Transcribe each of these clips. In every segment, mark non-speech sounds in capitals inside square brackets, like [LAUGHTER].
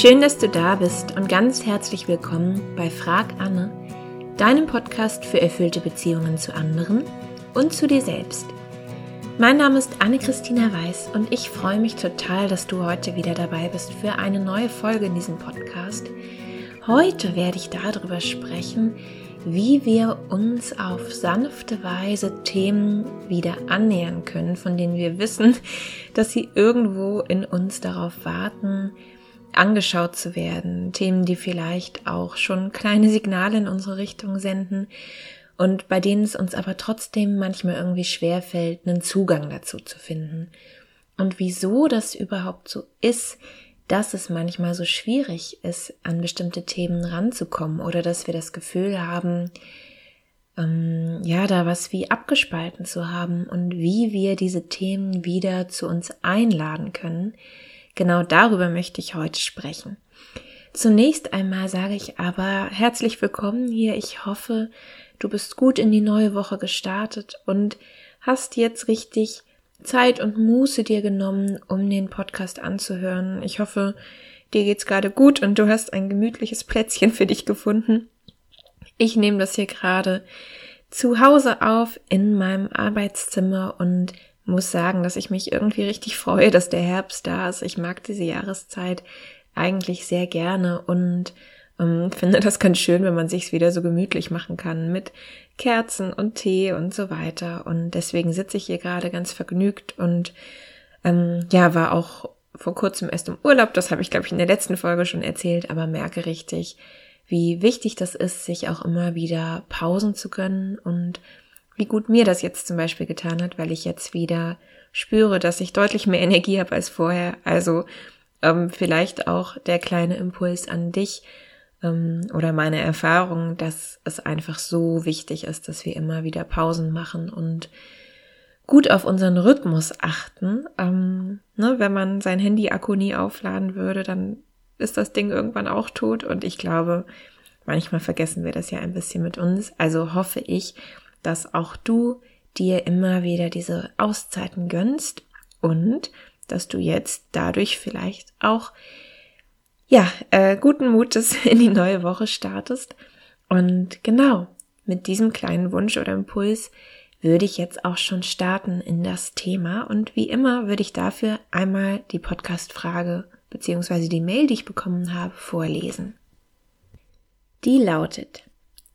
Schön, dass du da bist und ganz herzlich willkommen bei Frag Anne, deinem Podcast für erfüllte Beziehungen zu anderen und zu dir selbst. Mein Name ist Anne-Christina Weiß und ich freue mich total, dass du heute wieder dabei bist für eine neue Folge in diesem Podcast. Heute werde ich darüber sprechen, wie wir uns auf sanfte Weise Themen wieder annähern können, von denen wir wissen, dass sie irgendwo in uns darauf warten, angeschaut zu werden. Themen, die vielleicht auch schon kleine Signale in unsere Richtung senden und bei denen es uns aber trotzdem manchmal irgendwie schwer fällt, einen Zugang dazu zu finden. Und wieso das überhaupt so ist, dass es manchmal so schwierig ist, an bestimmte Themen ranzukommen oder dass wir das Gefühl haben, ähm, ja, da was wie abgespalten zu haben und wie wir diese Themen wieder zu uns einladen können, Genau darüber möchte ich heute sprechen. Zunächst einmal sage ich aber herzlich willkommen hier. Ich hoffe, du bist gut in die neue Woche gestartet und hast jetzt richtig Zeit und Muße dir genommen, um den Podcast anzuhören. Ich hoffe, dir geht's gerade gut und du hast ein gemütliches Plätzchen für dich gefunden. Ich nehme das hier gerade zu Hause auf in meinem Arbeitszimmer und muss sagen, dass ich mich irgendwie richtig freue, [LAUGHS] dass der Herbst da ist. Ich mag diese Jahreszeit eigentlich sehr gerne und ähm, finde das ganz schön, wenn man sich's wieder so gemütlich machen kann mit Kerzen und Tee und so weiter. Und deswegen sitze ich hier gerade ganz vergnügt und ähm, ja, war auch vor kurzem erst im Urlaub. Das habe ich, glaube ich, in der letzten Folge schon erzählt, aber merke richtig, wie wichtig das ist, sich auch immer wieder Pausen zu gönnen und wie gut mir das jetzt zum Beispiel getan hat, weil ich jetzt wieder spüre, dass ich deutlich mehr [LAUGHS] Energie habe als vorher. Also ähm, vielleicht auch der kleine Impuls an dich ähm, oder meine Erfahrung, dass es einfach so wichtig ist, dass wir immer wieder Pausen machen und gut auf unseren Rhythmus achten. Ähm, ne, wenn man sein Handy-Akku nie aufladen würde, dann ist das Ding irgendwann auch tot. Und ich glaube, manchmal vergessen wir das ja ein bisschen mit uns. Also hoffe ich, dass auch du dir immer wieder diese Auszeiten gönnst und dass du jetzt dadurch vielleicht auch ja äh, guten Mutes [LAUGHS] in die neue Woche startest und genau mit diesem kleinen Wunsch oder Impuls würde ich jetzt auch schon starten in das Thema und wie immer würde ich dafür einmal die Podcast-Frage beziehungsweise die Mail, die ich bekommen habe, vorlesen. Die lautet,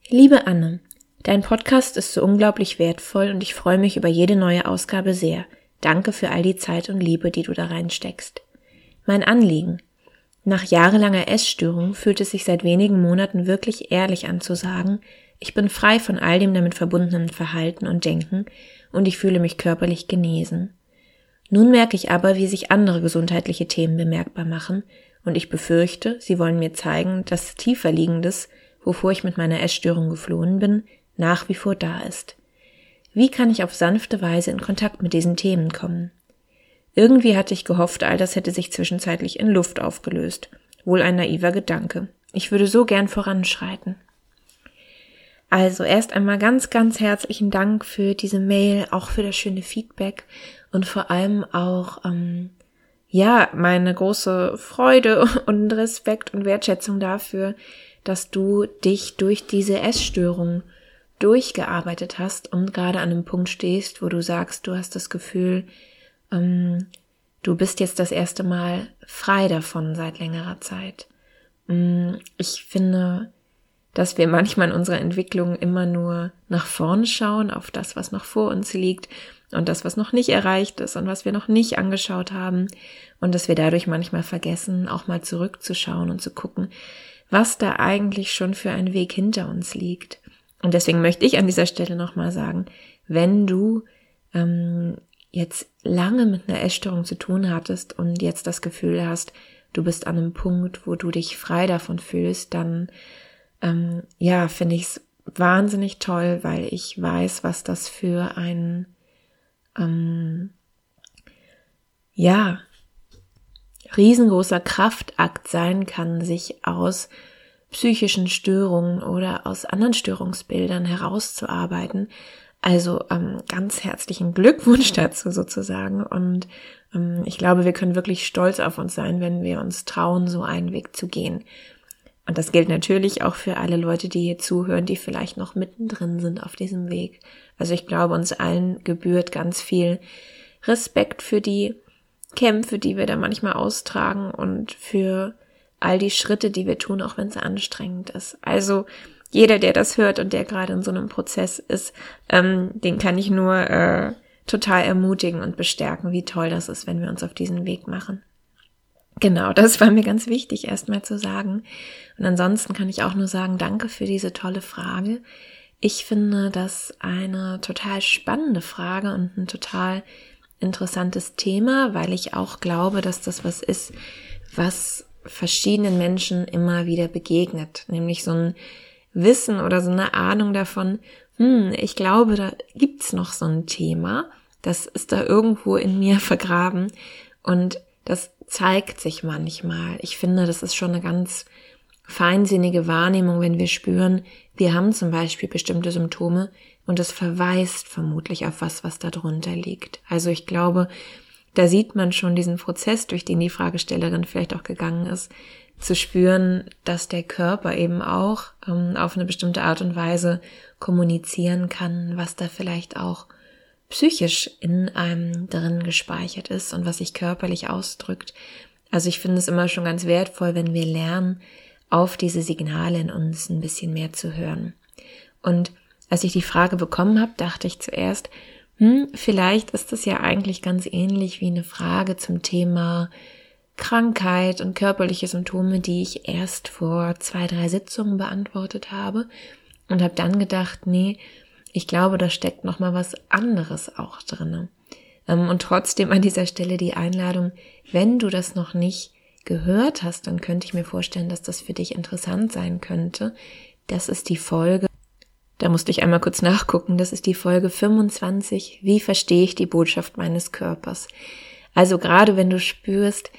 Liebe Anne, Dein Podcast ist so unglaublich wertvoll und ich freue mich über jede neue Ausgabe sehr. Danke für all die Zeit und Liebe, die du da reinsteckst. Mein Anliegen. Nach jahrelanger Essstörung fühlt es sich seit wenigen Monaten wirklich ehrlich an zu sagen, ich bin frei von all dem damit verbundenen Verhalten und Denken und ich fühle mich körperlich genesen. Nun merke ich aber, wie sich andere gesundheitliche Themen bemerkbar machen und ich befürchte, sie wollen mir zeigen, dass tiefer liegendes, wovor ich mit meiner Essstörung geflohen bin, nach wie vor da ist. Wie kann ich auf sanfte Weise in Kontakt mit diesen Themen kommen? Irgendwie hatte ich gehofft, all das hätte sich zwischenzeitlich in Luft aufgelöst. Wohl ein naiver Gedanke. Ich würde so gern voranschreiten. Also erst einmal ganz, ganz herzlichen Dank für diese Mail, auch für das schöne Feedback und vor allem auch, ähm, ja, meine große Freude [LAUGHS] und Respekt und Wertschätzung dafür, dass du dich durch diese Essstörung durchgearbeitet hast und gerade an einem Punkt stehst, wo du sagst, du hast das Gefühl, ähm, du bist jetzt das erste Mal frei davon seit längerer Zeit. Mm, ich finde, dass wir manchmal in unserer Entwicklung immer nur nach vorn schauen, auf das, was noch vor uns liegt und das, was noch nicht erreicht ist und was wir noch nicht angeschaut haben und dass wir dadurch manchmal vergessen, auch mal zurückzuschauen und zu gucken, was da eigentlich schon für ein Weg hinter uns liegt. Und deswegen möchte ich an dieser Stelle nochmal sagen, wenn du ähm, jetzt lange mit einer Essstörung zu tun hattest und jetzt das Gefühl hast, du bist an einem Punkt, wo du dich frei davon fühlst, dann ähm, ja, finde ich es wahnsinnig toll, weil ich weiß, was das für ein ähm, ja riesengroßer Kraftakt sein kann, sich aus psychischen Störungen oder aus anderen Störungsbildern herauszuarbeiten. Also ähm, ganz herzlichen Glückwunsch dazu sozusagen. Und ähm, ich glaube, wir können wirklich stolz auf uns sein, wenn wir uns trauen, so einen Weg zu gehen. Und das gilt natürlich auch für alle Leute, die hier zuhören, die vielleicht noch mittendrin sind auf diesem Weg. Also ich glaube, uns allen gebührt ganz viel Respekt für die Kämpfe, die wir da manchmal austragen und für all die Schritte, die wir tun, auch wenn es anstrengend ist. Also jeder, der das hört und der gerade in so einem Prozess ist, ähm, den kann ich nur äh, total ermutigen und bestärken, wie toll das ist, wenn wir uns auf diesen Weg machen. Genau, das war mir ganz wichtig, erstmal zu sagen. Und ansonsten kann ich auch nur sagen, danke für diese tolle Frage. Ich finde das eine total spannende Frage und ein total interessantes Thema, weil ich auch glaube, dass das was ist, was verschiedenen Menschen immer wieder begegnet. Nämlich so ein Wissen oder so eine Ahnung davon, hm, ich glaube, da gibt's noch so ein Thema, das ist da irgendwo in mir [LAUGHS] vergraben und das zeigt sich manchmal. Ich finde, das ist schon eine ganz feinsinnige Wahrnehmung, wenn wir spüren, wir haben zum Beispiel bestimmte Symptome und es verweist vermutlich auf was, was da drunter liegt. Also ich glaube, da sieht man schon diesen Prozess, durch den die Fragestellerin vielleicht auch gegangen ist, zu spüren, dass der Körper eben auch ähm, auf eine bestimmte Art und Weise kommunizieren kann, was da vielleicht auch psychisch in einem drin gespeichert ist und was sich körperlich ausdrückt. Also ich finde es immer schon ganz wertvoll, wenn wir lernen, auf diese Signale in uns ein bisschen mehr zu hören. Und als ich die Frage bekommen habe, dachte ich zuerst, hm, vielleicht ist das ja eigentlich ganz ähnlich wie eine Frage zum Thema Krankheit und körperliche Symptome, die ich erst vor zwei, drei Sitzungen beantwortet habe und habe dann gedacht, nee, ich glaube, da steckt noch mal was anderes auch drinne. Ähm, und trotzdem an dieser Stelle die Einladung, wenn du das noch nicht gehört hast, dann könnte ich mir vorstellen, dass das für dich interessant sein könnte. Das ist die Folge. Da musste ich einmal kurz nachgucken. Das ist die Folge 25. Wie verstehe ich die Botschaft meines Körpers? Also gerade wenn du spürst,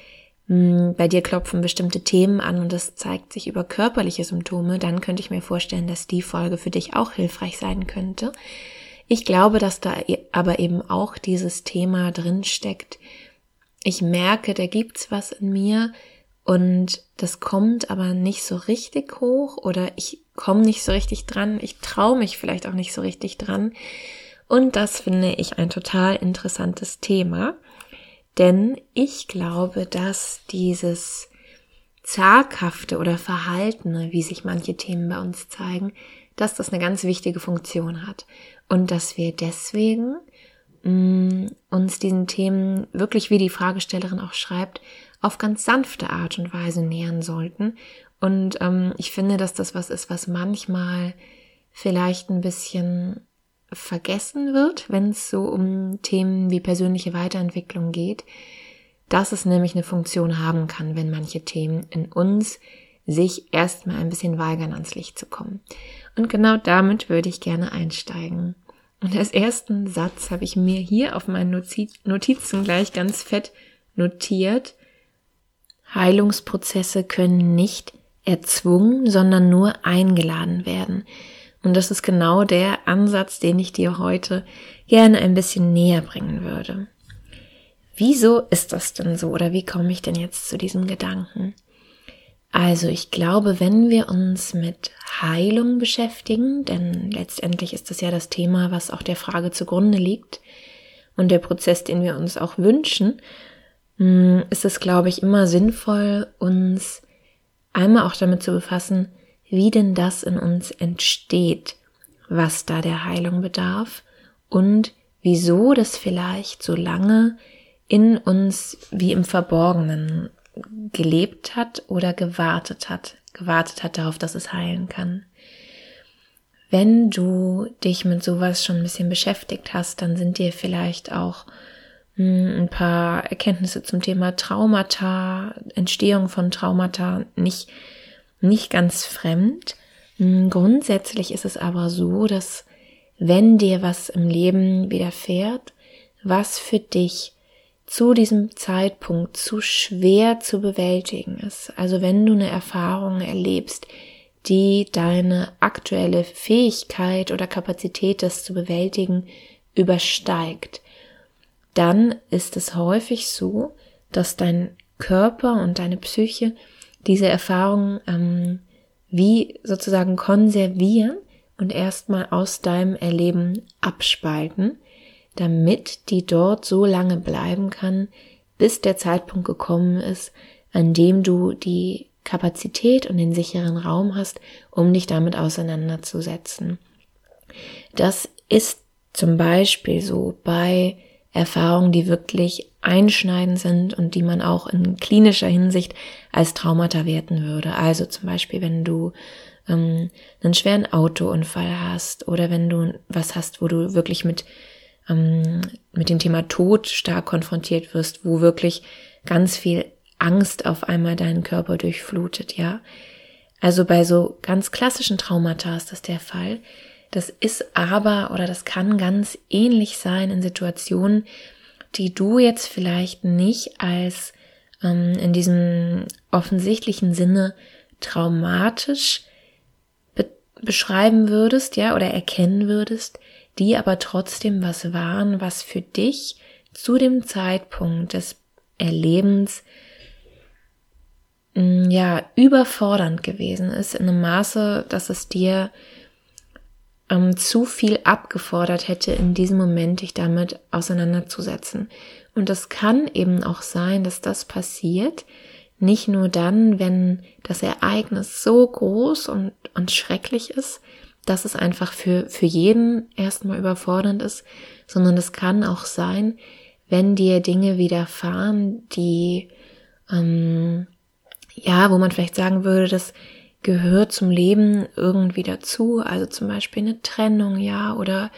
hm, bei dir klopfen bestimmte Themen an und das zeigt sich über körperliche Symptome, dann könnte ich mir vorstellen, dass die Folge für dich auch hilfreich sein könnte. Ich glaube, dass da e-, aber eben auch dieses Thema drin steckt. Ich merke, da gibt's was in mir und das kommt aber nicht so richtig hoch oder ich komme nicht so richtig dran. Ich traue mich vielleicht auch nicht so richtig dran. Und das finde ich ein total interessantes Thema. Denn ich glaube, dass dieses zaghafte oder verhaltene, wie sich manche Themen bei uns zeigen, dass das eine ganz wichtige Funktion hat und dass wir deswegen mh, mm, uns diesen Themen wirklich, wie die Fragestellerin auch schreibt, auf ganz sanfte Art und Weise nähern sollten. Und ähm, ich finde, dass das was ist, was manchmal vielleicht ein bisschen vergessen wird, wenn es so um Themen wie persönliche Weiterentwicklung geht, dass es nämlich eine Funktion haben kann, wenn manche Themen in uns sich erstmal ein bisschen weigern, ans Licht zu kommen. Und genau damit würde ich gerne einsteigen. Und als ersten Satz habe ich mir hier auf meinen Notizen gleich ganz fett notiert, Heilungsprozesse können nicht erzwungen, sondern nur eingeladen werden. Und das ist genau der Ansatz, den ich dir heute gerne ein bisschen näher bringen würde. Wieso ist das denn so oder wie komme ich denn jetzt zu diesem Gedanken? Also ich glaube, wenn wir uns mit Heilung beschäftigen, denn letztendlich ist das ja das Thema, was auch der Frage zugrunde liegt und der Prozess, den wir uns auch wünschen, ist es, glaube ich, immer sinnvoll, uns einmal auch damit zu befassen, wie denn das in uns entsteht, was da der Heilung bedarf und wieso das vielleicht so lange in uns wie im Verborgenen gelebt hat oder gewartet hat, gewartet hat darauf, dass es heilen kann. Wenn du dich mit sowas schon ein bisschen beschäftigt hast, dann sind dir vielleicht auch hm, ein paar Erkenntnisse zum Thema Traumata, Entstehung von Traumata nicht nicht ganz fremd. Hm, grundsätzlich ist es aber so, dass wenn dir was im Leben widerfährt, was für dich zu diesem Zeitpunkt zu schwer zu bewältigen ist, also wenn du eine Erfahrung erlebst, die deine aktuelle Fähigkeit oder Kapazität, das zu bewältigen, übersteigt, dann ist es häufig so, dass dein Körper und deine Psyche diese Erfahrung ähm, wie sozusagen konservieren und erstmal aus deinem Erleben abspalten, damit die dort so lange bleiben kann, bis der Zeitpunkt gekommen ist, an dem du die Kapazität und den sicheren Raum hast, um dich damit auseinanderzusetzen. Das ist zum Beispiel so bei Erfahrungen, die wirklich einschneidend sind und die man auch in klinischer Hinsicht als Traumata werten würde. Also zum Beispiel, wenn du ähm, einen schweren Autounfall hast oder wenn du was hast, wo du wirklich mit ähm, mit dem Thema Tod stark konfrontiert wirst, wo wirklich ganz viel Angst auf einmal deinen Körper durchflutet, ja. Also bei so ganz klassischen Traumata ist das der Fall. Das ist aber oder das kann ganz ähnlich sein in Situationen, die du jetzt vielleicht nicht als ähm, in diesem offensichtlichen Sinne traumatisch be beschreiben würdest, ja, oder erkennen würdest, die aber trotzdem was waren, was für dich zu dem Zeitpunkt des Erlebens mm, ja überfordernd gewesen ist in einem Maße, dass es dir ähm, zu viel abgefordert hätte, in diesem Moment dich damit auseinanderzusetzen. Und es kann eben auch sein, dass das passiert, nicht nur dann, wenn das Ereignis so groß und, und schrecklich ist, dass es einfach für, für jeden erstmal überfordernd ist, sondern es kann auch sein, wenn dir Dinge widerfahren, die, ähm, ja, wo man vielleicht sagen würde, das gehört zum Leben irgendwie dazu, also zum Beispiel eine Trennung, ja, oder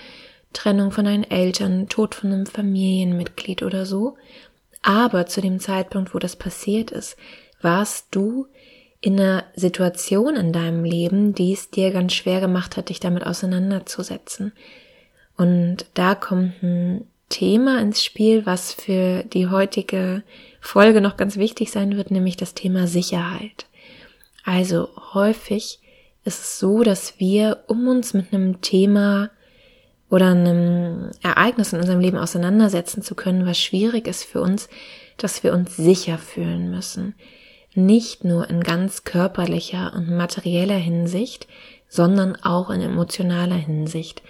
Trennung von deinen Eltern, Tod von einem Familienmitglied oder so. Aber zu dem Zeitpunkt, wo das passiert ist, warst du in einer Situation in deinem Leben, die es dir ganz schwer gemacht hat, dich damit auseinanderzusetzen. Und da kommt ein Thema ins Spiel, was für die heutige Folge noch ganz wichtig sein wird, nämlich das Thema Sicherheit. Also häufig ist es so, dass wir, um uns mit einem Thema oder einem Ereignis in unserem Leben auseinandersetzen zu können, was schwierig ist für uns, dass wir uns sicher fühlen müssen nicht nur in ganz körperlicher und materieller Hinsicht, sondern auch in emotionaler Hinsicht.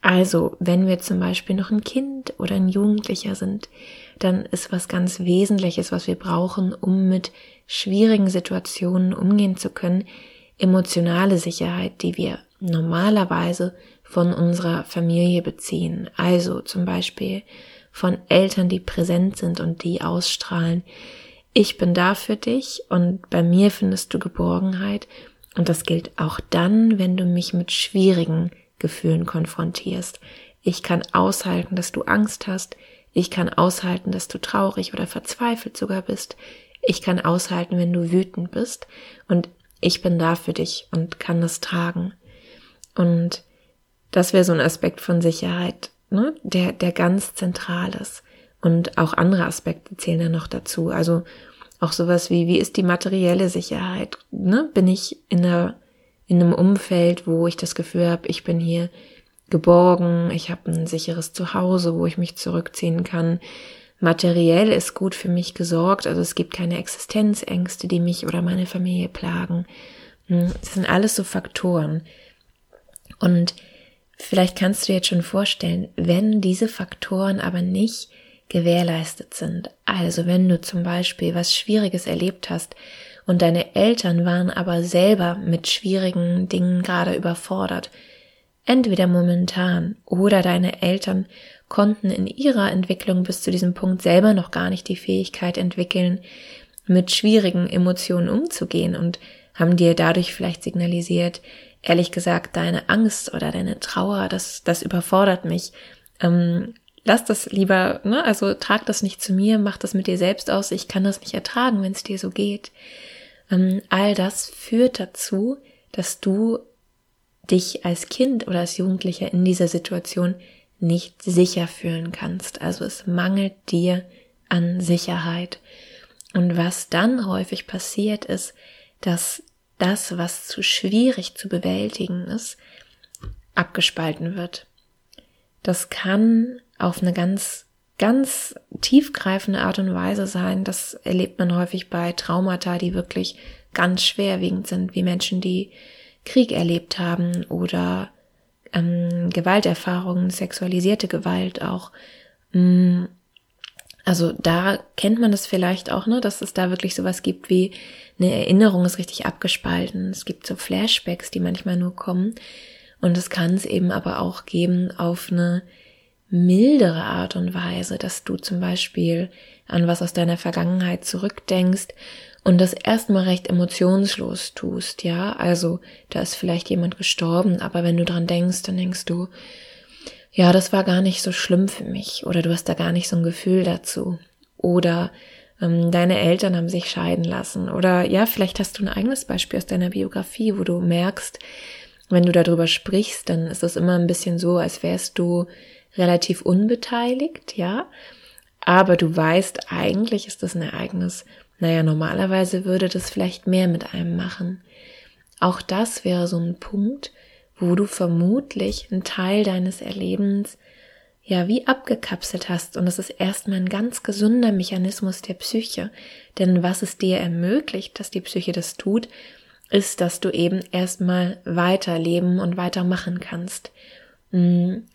Also, wenn wir zum Beispiel noch ein Kind oder ein Jugendlicher sind, dann ist was ganz Wesentliches, was wir brauchen, um mit schwierigen Situationen umgehen zu können, emotionale Sicherheit, die wir normalerweise von unserer Familie beziehen. Also zum Beispiel von Eltern, die präsent sind und die ausstrahlen, ich bin da für dich und bei mir findest du Geborgenheit. Und das gilt auch dann, wenn du mich mit schwierigen Gefühlen konfrontierst. Ich kann aushalten, dass du Angst hast. Ich kann aushalten, dass du traurig oder verzweifelt sogar bist. Ich kann aushalten, wenn du wütend bist. Und ich bin da für dich und kann das tragen. Und das wäre so ein Aspekt von Sicherheit, ne? der, der ganz zentral ist. Und auch andere Aspekte zählen da noch dazu. Also auch sowas wie, wie ist die materielle Sicherheit? Ne? Bin ich in, einer, in einem Umfeld, wo ich das Gefühl habe, ich bin hier geborgen, ich habe ein sicheres Zuhause, wo ich mich zurückziehen kann. Materiell ist gut für mich gesorgt, also es gibt keine Existenzängste, die mich oder meine Familie plagen. Hm, das sind alles so Faktoren. Und vielleicht kannst du dir jetzt schon vorstellen, wenn diese Faktoren aber nicht gewährleistet sind. Also wenn du zum Beispiel was Schwieriges erlebt hast und deine Eltern waren aber selber mit schwierigen Dingen gerade überfordert, entweder momentan oder deine Eltern konnten in ihrer Entwicklung bis zu diesem Punkt selber noch gar nicht die Fähigkeit entwickeln, mit schwierigen Emotionen umzugehen und haben dir dadurch vielleicht signalisiert, ehrlich gesagt, deine Angst oder deine Trauer, das, das überfordert mich. Ähm, lass das lieber, ne, also trag das nicht zu mir, mach das mit dir selbst aus, ich kann das nicht ertragen, wenn es dir so geht. Ähm, all das führt dazu, dass du dich als Kind oder als Jugendlicher in dieser Situation nicht sicher fühlen kannst. Also es mangelt dir an Sicherheit. Und was dann häufig passiert ist, dass das, was zu schwierig zu bewältigen ist, abgespalten wird. Das kann auf eine ganz, ganz tiefgreifende Art und Weise sein. Das erlebt man häufig bei Traumata, die wirklich ganz schwerwiegend sind, wie Menschen, die Krieg erlebt haben oder ähm, Gewalterfahrungen, sexualisierte Gewalt auch. Mm, also da kennt man das vielleicht auch, ne, dass es da wirklich sowas gibt wie eine Erinnerung ist richtig abgespalten. Es gibt so Flashbacks, die manchmal nur kommen. Und es kann es eben aber auch geben auf eine mildere Art und Weise, dass du zum Beispiel an was aus deiner Vergangenheit zurückdenkst und das erstmal recht emotionslos tust, ja. Also da ist vielleicht jemand gestorben, aber wenn du dran denkst, dann denkst du, ja, das war gar nicht so schlimm für mich oder du hast da gar nicht so ein Gefühl dazu oder ähm, deine Eltern haben sich scheiden lassen oder ja, vielleicht hast du ein eigenes Beispiel aus deiner Biografie, wo du merkst, wenn du darüber sprichst, dann ist das immer ein bisschen so, als wärst du relativ unbeteiligt, ja. Aber du weißt, eigentlich ist das ein Ereignis. Naja, normalerweise würde das vielleicht mehr mit einem machen. Auch das wäre so ein Punkt, wo du vermutlich einen Teil deines Erlebens ja wie abgekapselt hast und das ist erstmal ein ganz gesunder Mechanismus der Psyche. Denn was es dir ermöglicht, dass die Psyche das tut, ist, dass du eben erstmal weiterleben und weitermachen kannst. Hm,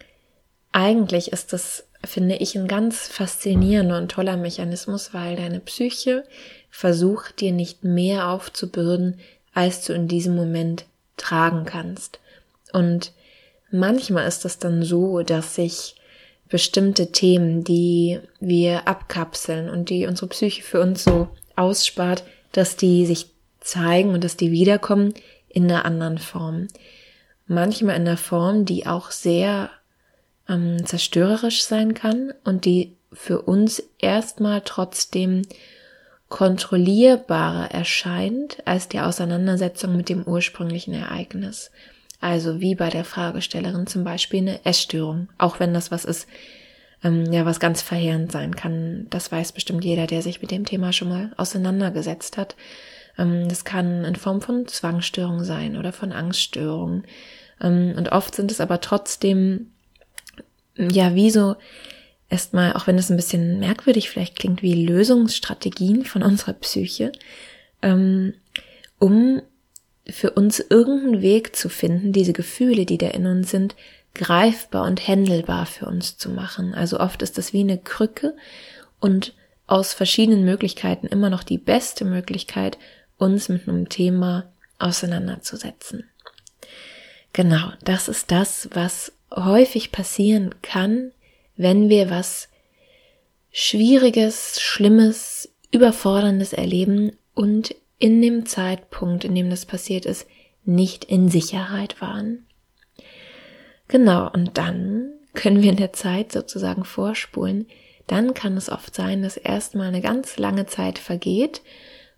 eigentlich ist das, finde ich, ein ganz faszinierender und toller Mechanismus, weil deine Psyche versucht dir nicht mehr aufzubürden, als du in diesem Moment tragen kannst. Und manchmal ist es dann so, dass sich bestimmte Themen, die wir abkapseln und die unsere Psyche für uns so ausspart, dass die sich zeigen und dass die wiederkommen in einer anderen Form. Manchmal in einer Form, die auch sehr ähm, zerstörerisch sein kann und die für uns erstmal trotzdem kontrollierbarer erscheint als die Auseinandersetzung mit dem ursprünglichen Ereignis. Also wie bei der Fragestellerin zum Beispiel eine Essstörung, auch wenn das was ist, ähm, ja, was ganz verheerend sein kann. Das weiß bestimmt jeder, der sich mit dem Thema schon mal auseinandergesetzt hat. Ähm, das kann in Form von Zwangsstörung sein oder von Angststörung. Ähm, und oft sind es aber trotzdem, ja, wie so erstmal, auch wenn es ein bisschen merkwürdig vielleicht klingt, wie Lösungsstrategien von [LAUGHS] unserer Psyche, ähm, um für uns irgendeinen Weg zu finden, diese Gefühle, die da in uns sind, greifbar und händelbar für uns zu machen. Also oft ist das wie eine Krücke und aus verschiedenen Möglichkeiten immer noch die beste Möglichkeit, uns mit einem Thema auseinanderzusetzen. Genau, das ist das, was häufig passieren kann, wenn wir was Schwieriges, Schlimmes, Überforderndes erleben und in dem Zeitpunkt, in dem das passiert ist, nicht in Sicherheit waren. Genau, und dann können wir in der Zeit sozusagen vorspulen. Dann kann es oft sein, dass erstmal eine ganz lange Zeit vergeht.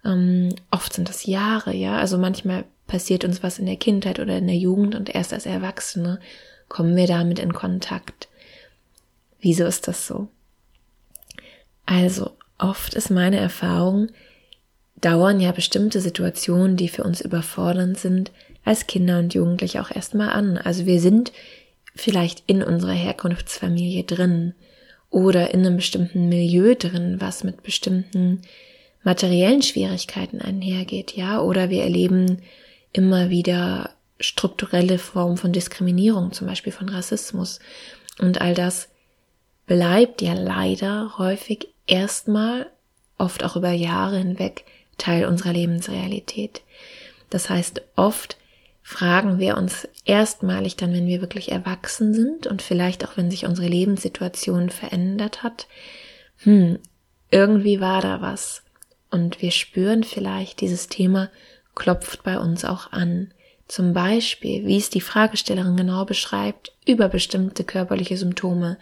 Ähm, oft sind das Jahre, ja. Also manchmal passiert uns was in der Kindheit oder in der Jugend und erst als Erwachsene kommen wir damit in Kontakt. Wieso ist das so? Also, oft ist meine Erfahrung, dauern ja bestimmte Situationen, die für uns überfordernd sind, als Kinder und Jugendliche auch erstmal an. Also wir sind vielleicht in unserer Herkunftsfamilie drin oder in einem bestimmten Milieu drin, was mit bestimmten materiellen Schwierigkeiten einhergeht, ja, oder wir erleben immer wieder strukturelle Formen von Diskriminierung, zum Beispiel von Rassismus. Und all das bleibt ja leider häufig erstmal, oft auch über Jahre hinweg, Teil unserer Lebensrealität. Das heißt, oft fragen wir uns erstmalig dann, wenn wir wirklich erwachsen sind und vielleicht auch wenn sich unsere Lebenssituation verändert hat, hm, irgendwie war da was. Und wir spüren vielleicht, dieses Thema klopft bei uns auch an. Zum Beispiel, wie es die Fragestellerin genau beschreibt, über bestimmte körperliche Symptome,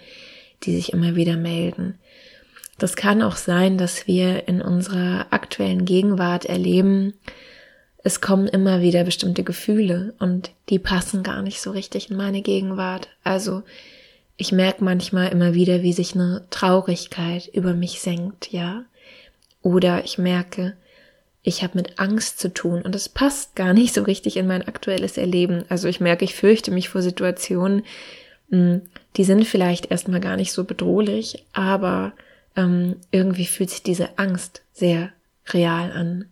die sich immer wieder melden. Das kann auch sein, dass wir in unserer aktuellen Gegenwart erleben, es kommen immer wieder bestimmte Gefühle und die passen gar nicht so richtig in meine Gegenwart. Also ich merke manchmal immer wieder, wie sich eine Traurigkeit über mich senkt, ja. Oder ich merke, ich habe mit Angst zu tun und das passt gar nicht so richtig in mein aktuelles Erleben. Also ich merke, ich fürchte mich vor Situationen, hm, die sind vielleicht erstmal gar nicht so bedrohlich, aber ähm, irgendwie fühlt sich diese Angst sehr real an.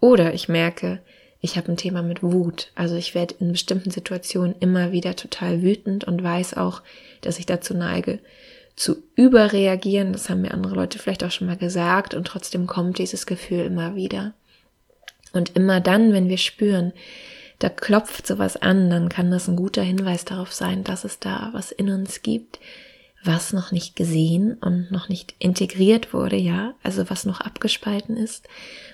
Oder ich merke, ich habe ein Thema mit Wut. Also ich werde in bestimmten Situationen immer wieder total wütend und weiß auch, dass ich dazu neige, zu überreagieren. Das haben mir andere Leute vielleicht auch schon mal gesagt und trotzdem kommt dieses Gefühl immer wieder. Und immer dann, wenn wir spüren, da klopft sowas an, dann kann das ein guter Hinweis darauf sein, dass es da was in uns gibt, was noch nicht gesehen und noch nicht integriert wurde, ja, also was noch abgespalten ist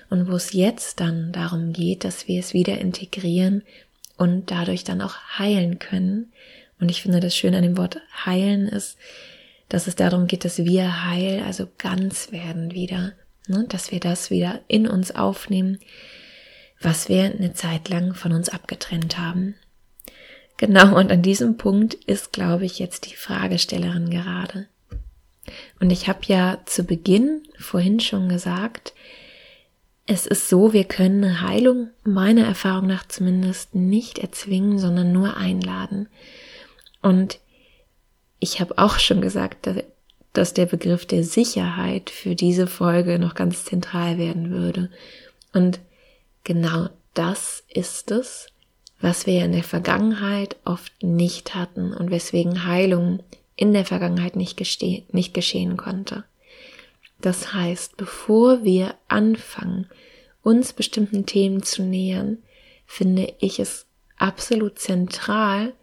und wo es jetzt dann darum geht, dass wir es wieder integrieren und dadurch dann auch heilen können. Und ich finde das schön an dem Wort heilen ist, dass es darum geht, dass wir heil, also ganz werden wieder, ne? dass wir das wieder in uns aufnehmen, was wir eine Zeit lang von uns abgetrennt haben. Genau, und an diesem Punkt ist, glaube ich, jetzt die Fragestellerin gerade. Und ich habe ja zu Beginn vorhin schon gesagt, es ist so, wir können eine Heilung meiner Erfahrung nach zumindest nicht erzwingen, sondern nur einladen. Und ich habe auch schon gesagt, dass, der Begriff der Sicherheit für diese Folge noch ganz zentral werden würde. Und genau das ist es, was wir in der Vergangenheit oft nicht hatten und weswegen Heilung in der Vergangenheit nicht, nicht geschehen konnte. Das heißt, bevor wir anfangen, uns bestimmten Themen zu nähern, finde ich es absolut zentral,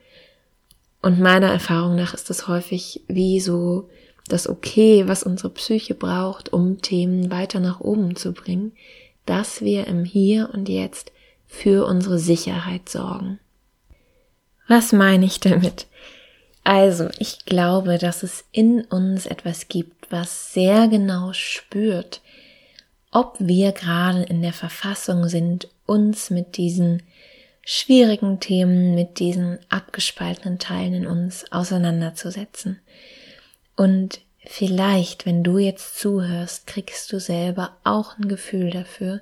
und meiner Erfahrung nach ist es häufig wie so das Okay, was unsere Psyche braucht, um Themen weiter nach oben zu bringen, dass wir im Hier und Jetzt für unsere Sicherheit sorgen. Was meine ich damit? Also, ich glaube, dass es in uns etwas gibt, was sehr genau spürt, ob wir gerade in der Verfassung sind, uns mit diesen schwierigen Themen, mit diesen abgespaltenen Teilen in uns auseinanderzusetzen. Und vielleicht, wenn du jetzt zuhörst, kriegst du selber auch ein Gefühl dafür,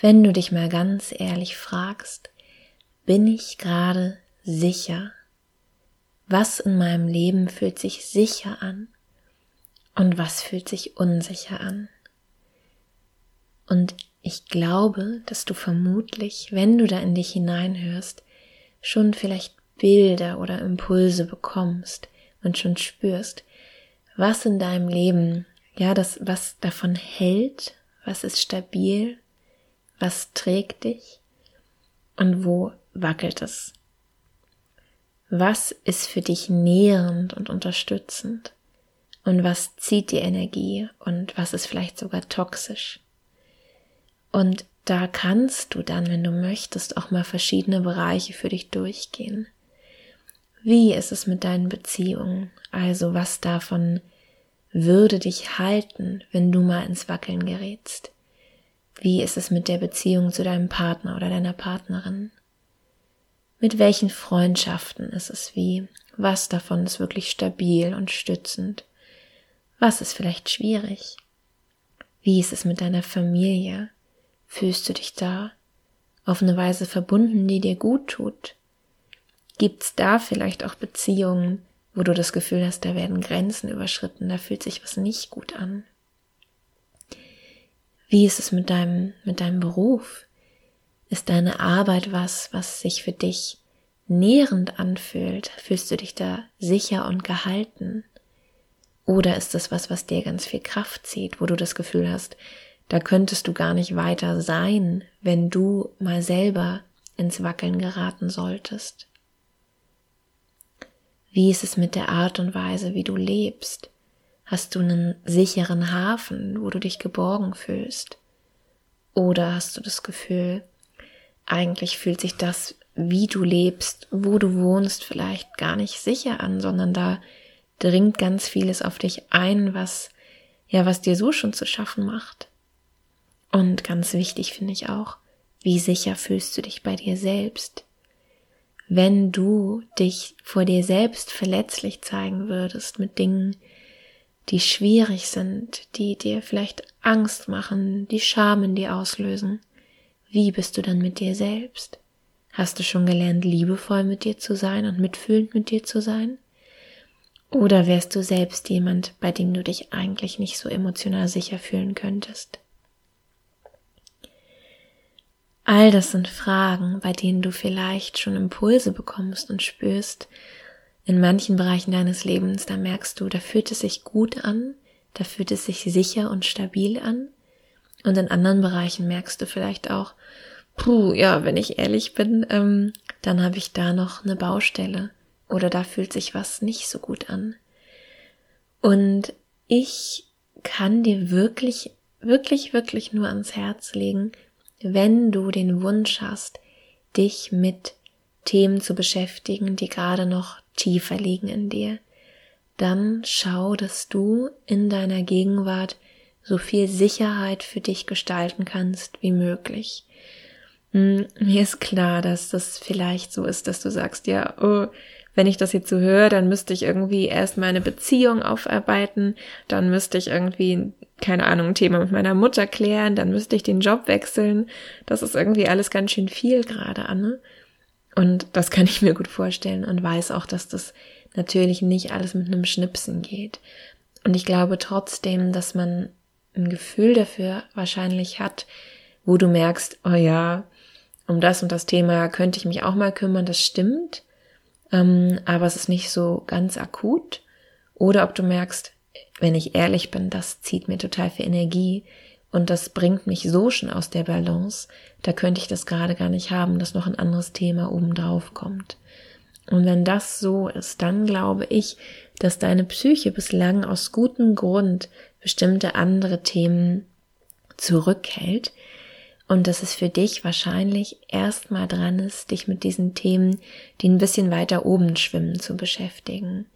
wenn du dich mal ganz ehrlich fragst, bin ich gerade sicher? Was in meinem Leben fühlt sich sicher an? Und was fühlt sich unsicher an? Und ich glaube, dass du vermutlich, wenn du da in dich hineinhörst, schon vielleicht Bilder oder Impulse bekommst und schon spürst, was in deinem Leben, ja, das, was davon hält, was ist stabil was trägt dich und wo wackelt es? Was ist für dich nährend und unterstützend? Und was zieht die Energie und was ist vielleicht sogar toxisch? Und da kannst du dann, wenn du möchtest, auch mal verschiedene Bereiche für dich durchgehen. Wie ist es mit deinen Beziehungen? Also was davon würde dich halten, wenn du mal ins Wackeln gerätst? Wie ist es mit der Beziehung zu deinem Partner oder deiner Partnerin? Mit welchen Freundschaften ist es wie? Was davon ist wirklich stabil und stützend? Was ist vielleicht schwierig? Wie ist es mit deiner Familie? Fühlst du dich da auf eine Weise verbunden, die dir gut tut? Gibt's da vielleicht auch Beziehungen, wo du das Gefühl hast, da werden Grenzen überschritten, da fühlt sich was nicht gut an? Wie ist es mit deinem, mit deinem Beruf? Ist deine Arbeit was, was sich für dich nährend anfühlt? Fühlst du dich da sicher und gehalten? Oder ist es was, was dir ganz viel Kraft zieht, wo du das Gefühl hast, da könntest du gar nicht weiter sein, wenn du mal selber ins Wackeln geraten solltest? Wie ist es mit der Art und Weise, wie du lebst? Hast du einen sicheren Hafen, wo du dich geborgen fühlst? Oder hast du das Gefühl, eigentlich fühlt sich das, wie du lebst, wo du wohnst, vielleicht gar nicht sicher an, sondern da dringt ganz vieles auf dich ein, was, ja, was dir so schon zu schaffen macht. Und ganz wichtig finde ich auch, wie sicher fühlst du dich bei dir selbst? Wenn du dich vor dir selbst verletzlich zeigen würdest mit Dingen, die schwierig sind, die dir vielleicht Angst machen, die Scham in dir auslösen, wie bist du dann mit dir selbst? Hast du schon gelernt, liebevoll mit dir zu sein und mitfühlend mit dir zu sein? Oder wärst du selbst jemand, bei dem du dich eigentlich nicht so emotional sicher fühlen könntest? All das sind Fragen, bei denen du vielleicht schon Impulse bekommst und spürst, in manchen Bereichen deines Lebens, da merkst du, da fühlt es sich gut an, da fühlt es sich sicher und stabil an. Und in anderen Bereichen merkst du vielleicht auch, puh, ja, wenn ich ehrlich bin, ähm, dann habe ich da noch eine Baustelle oder da fühlt sich was nicht so gut an. Und ich kann dir wirklich, wirklich, wirklich nur ans Herz legen, wenn du den Wunsch hast, dich mit Themen zu beschäftigen, die gerade noch tiefer liegen in dir, dann schau, dass du in deiner Gegenwart so viel Sicherheit für dich gestalten kannst wie möglich. Hm, mir ist klar, dass das vielleicht so ist, dass du sagst, ja, oh, wenn ich das jetzt so höre, dann müsste ich irgendwie erst meine Beziehung aufarbeiten, dann müsste ich irgendwie, keine Ahnung, ein Thema mit meiner Mutter klären, dann müsste ich den Job wechseln. Das ist irgendwie alles ganz schön viel gerade, Anne. Und das kann ich mir gut vorstellen und weiß auch, dass das natürlich nicht alles mit einem Schnipsen geht. Und ich glaube trotzdem, dass man ein Gefühl dafür wahrscheinlich hat, wo du merkst, oh ja, um das und das Thema könnte ich mich auch mal kümmern, das stimmt ähm, aber es ist nicht so ganz akut. Oder ob du merkst, wenn ich ehrlich bin, das zieht mir total viel Energie und das bringt mich so schon aus der Balance, da könnte ich das gerade gar nicht haben, dass noch ein anderes Thema obendrauf kommt. Und wenn das so ist, dann glaube ich, dass deine Psyche bislang aus gutem Grund bestimmte andere Themen zurückhält, und dass es für dich wahrscheinlich erstmal dran ist, dich mit diesen Themen, die ein bisschen weiter oben schwimmen, zu beschäftigen.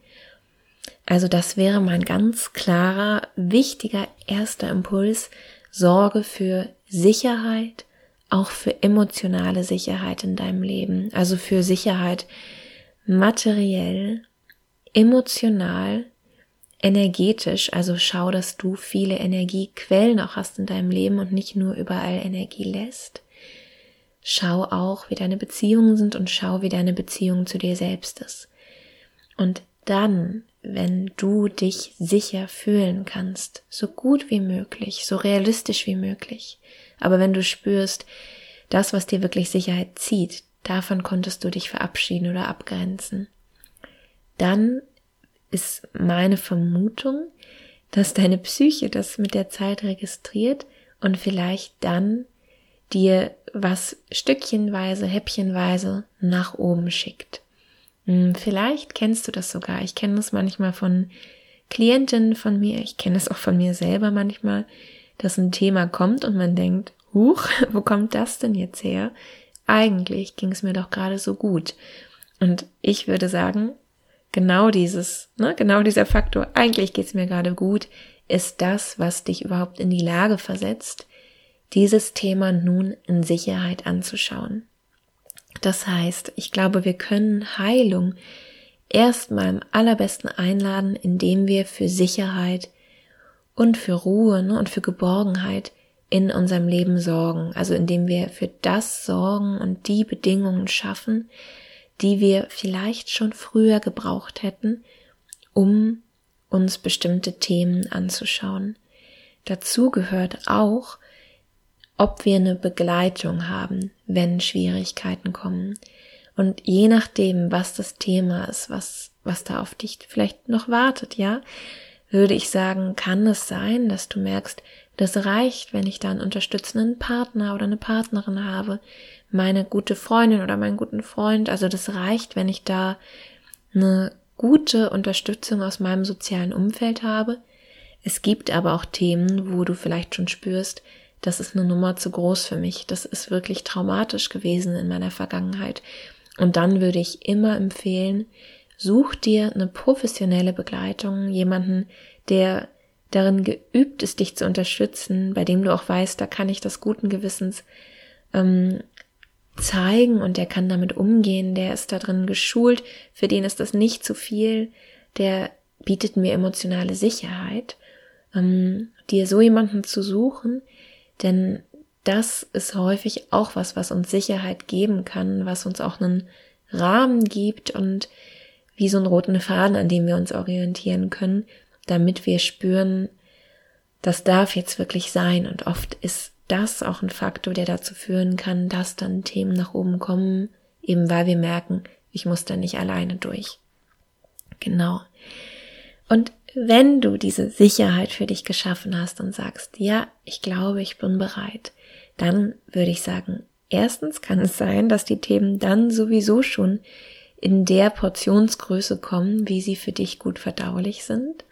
Also das wäre mein ganz klarer, wichtiger erster Impuls. Sorge für Sicherheit, auch für emotionale Sicherheit in deinem Leben. Also für Sicherheit materiell, emotional energetisch, also schau, dass du viele Energiequellen auch hast in deinem Leben und nicht nur überall Energie lässt. Schau auch, wie deine Beziehungen sind und schau, wie deine Beziehung zu dir selbst ist. Und dann, wenn du dich sicher fühlen kannst, so gut wie möglich, so realistisch wie möglich, aber wenn du spürst, das, was dir wirklich Sicherheit zieht, davon konntest du dich verabschieden oder abgrenzen, dann ist meine Vermutung, dass deine Psyche das mit der Zeit registriert und vielleicht dann dir was stückchenweise, häppchenweise nach oben schickt. Hm, vielleicht kennst du das sogar. Ich kenne das manchmal von Klientinnen von mir. Ich kenne es auch von mir selber manchmal, dass ein Thema kommt und man denkt, huch, [LAUGHS] wo kommt das denn jetzt her? Eigentlich ging es mir doch gerade so gut. Und ich würde sagen, genau dieses, ne, genau dieser Faktor, eigentlich geht's mir gerade gut, ist das, was dich überhaupt in die Lage versetzt, dieses Thema nun in Sicherheit anzuschauen. Das heißt, ich glaube, wir können Heilung erstmal im allerbesten einladen, indem wir für Sicherheit und für Ruhe ne, und für Geborgenheit in unserem Leben sorgen. Also indem wir für das sorgen und die Bedingungen schaffen, die wir vielleicht schon früher gebraucht hätten, um uns bestimmte Themen anzuschauen. Dazu gehört auch, ob wir eine Begleitung haben, wenn Schwierigkeiten kommen. Und je nachdem, was das Thema ist, was, was da auf dich vielleicht noch wartet, ja, würde ich sagen, kann es sein, dass du merkst, das reicht, wenn ich da einen unterstützenden Partner oder eine Partnerin habe, meine gute Freundin oder meinen guten Freund. Also das reicht, wenn ich da eine gute Unterstützung aus meinem sozialen Umfeld habe. Es gibt aber auch Themen, wo du vielleicht schon spürst, das ist eine Nummer zu groß für mich. Das ist wirklich traumatisch gewesen in meiner Vergangenheit. Und dann würde ich immer empfehlen, such dir eine professionelle Begleitung, jemanden, der darin geübt ist, dich zu unterstützen, bei dem du auch weißt, da kann ich das guten Gewissens ähm, zeigen und der kann damit umgehen, der ist da drin geschult, für den ist das nicht zu viel, der bietet mir emotionale Sicherheit, ähm, dir so jemanden zu suchen, denn das ist häufig auch was, was uns Sicherheit geben kann, was uns auch einen Rahmen gibt und wie so einen roten Faden, an dem wir uns orientieren können, damit wir spüren, das darf jetzt wirklich sein. Und oft ist das auch ein Faktor, der dazu führen kann, dass dann Themen nach oben kommen, eben weil wir merken, ich muss da nicht alleine durch. Genau. Und wenn du diese Sicherheit für dich geschaffen hast und sagst, ja, ich glaube, ich bin bereit, dann würde ich sagen, erstens kann es sein, dass die Themen dann sowieso schon in der Portionsgröße kommen, wie sie für dich gut verdaulich sind.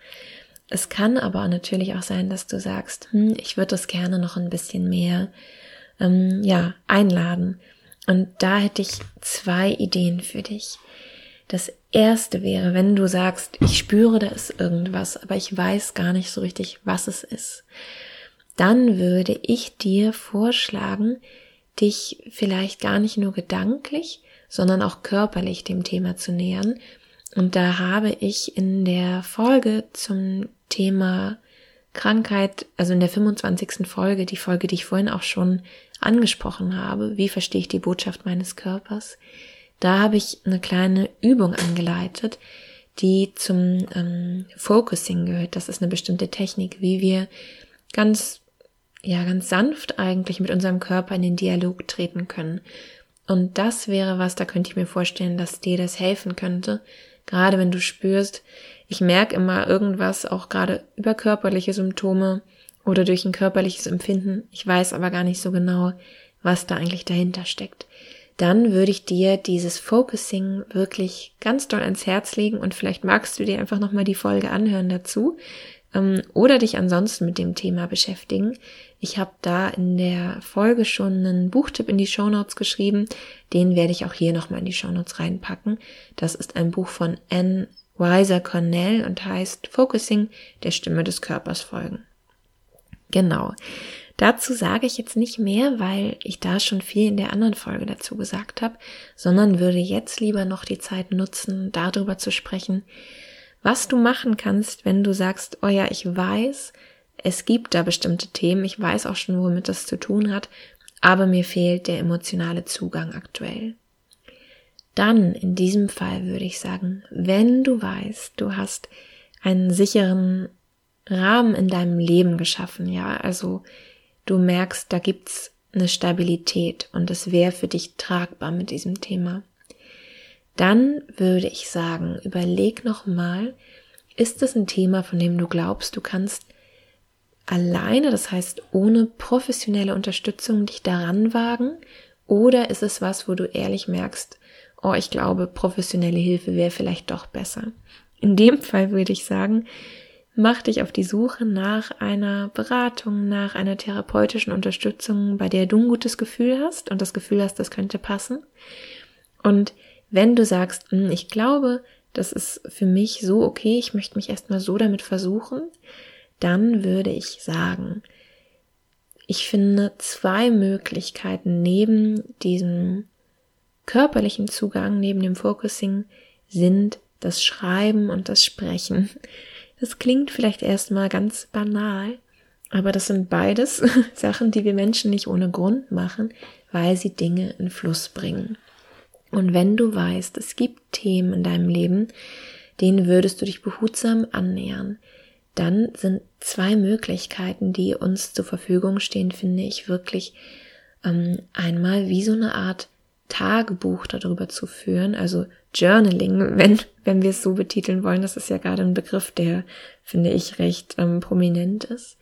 Es kann aber natürlich auch sein, dass du sagst, hm, ich würde das gerne noch ein bisschen mehr, ähm, ja, einladen. Und da hätte ich zwei Ideen für dich. Das erste wäre, wenn du sagst, ich spüre, da ist irgendwas, aber ich weiß gar nicht so richtig, was es ist. Dann würde ich dir vorschlagen, dich vielleicht gar nicht nur gedanklich, sondern auch körperlich dem Thema zu nähern. Und da habe ich in der Folge zum Thema Krankheit, also in der 25. Folge, die Folge, die ich vorhin auch schon angesprochen habe, wie verstehe ich die Botschaft meines Körpers, da habe ich eine kleine Übung angeleitet, die zum ähm, Focusing gehört. Das ist eine bestimmte Technik, wie wir ganz, ja, ganz sanft eigentlich mit unserem Körper in den Dialog treten können. Und das wäre was, da könnte ich mir vorstellen, dass dir das helfen könnte. Gerade wenn du spürst, ich merke immer irgendwas, auch gerade über körperliche Symptome oder durch ein körperliches Empfinden. Ich weiß aber gar nicht so genau, was da eigentlich dahinter steckt dann würde ich dir dieses Focusing wirklich ganz doll ans Herz legen und vielleicht magst du dir einfach nochmal die Folge anhören dazu ähm, oder dich ansonsten mit dem Thema beschäftigen. Ich habe da in der Folge schon einen Buchtipp in die Shownotes geschrieben, den werde ich auch hier nochmal in die Shownotes reinpacken. Das ist ein Buch von Anne Weiser Cornell und heißt Focusing der Stimme des Körpers folgen. Genau. Dazu sage ich jetzt nicht mehr, weil ich da schon viel in der anderen Folge dazu gesagt habe, sondern würde jetzt lieber noch die Zeit nutzen, darüber zu sprechen, was du machen kannst, wenn du sagst, oh ja, ich weiß, es gibt da bestimmte Themen, ich weiß auch schon, womit das zu tun hat, aber mir fehlt der emotionale Zugang aktuell. Dann in diesem Fall würde ich sagen, wenn du weißt, du hast einen sicheren Rahmen in deinem Leben geschaffen, ja, also du merkst, da gibt's eine Stabilität und es wäre für dich tragbar mit diesem Thema. Dann würde ich sagen, überleg nochmal, ist es ein Thema, von dem du glaubst, du kannst alleine, das heißt ohne professionelle Unterstützung dich daran wagen? Oder ist es was, wo du ehrlich merkst, oh, ich glaube, professionelle Hilfe wäre vielleicht doch besser? In dem Fall würde ich sagen, Mach dich auf die Suche nach einer Beratung, nach einer therapeutischen Unterstützung, bei der du ein gutes Gefühl hast und das Gefühl hast, das könnte passen. Und wenn du sagst, hm, ich glaube, das ist für mich so okay, ich möchte mich erstmal so damit versuchen, dann würde ich sagen, ich finde zwei Möglichkeiten neben diesem körperlichen Zugang, neben dem Focusing, sind das Schreiben und das Sprechen. Das klingt vielleicht erstmal ganz banal, aber das sind beides [LAUGHS] Sachen, die wir Menschen nicht ohne Grund machen, weil sie Dinge in Fluss bringen. Und wenn du weißt, es gibt Themen in deinem Leben, denen würdest du dich behutsam annähern, dann sind zwei Möglichkeiten, die uns zur Verfügung stehen, finde ich wirklich ähm, einmal wie so eine Art Tagebuch darüber zu führen, also Journaling, [LAUGHS] wenn, wenn wir es so betiteln wollen, das ist ja gerade ein Begriff, der, finde ich, recht ähm, prominent ist.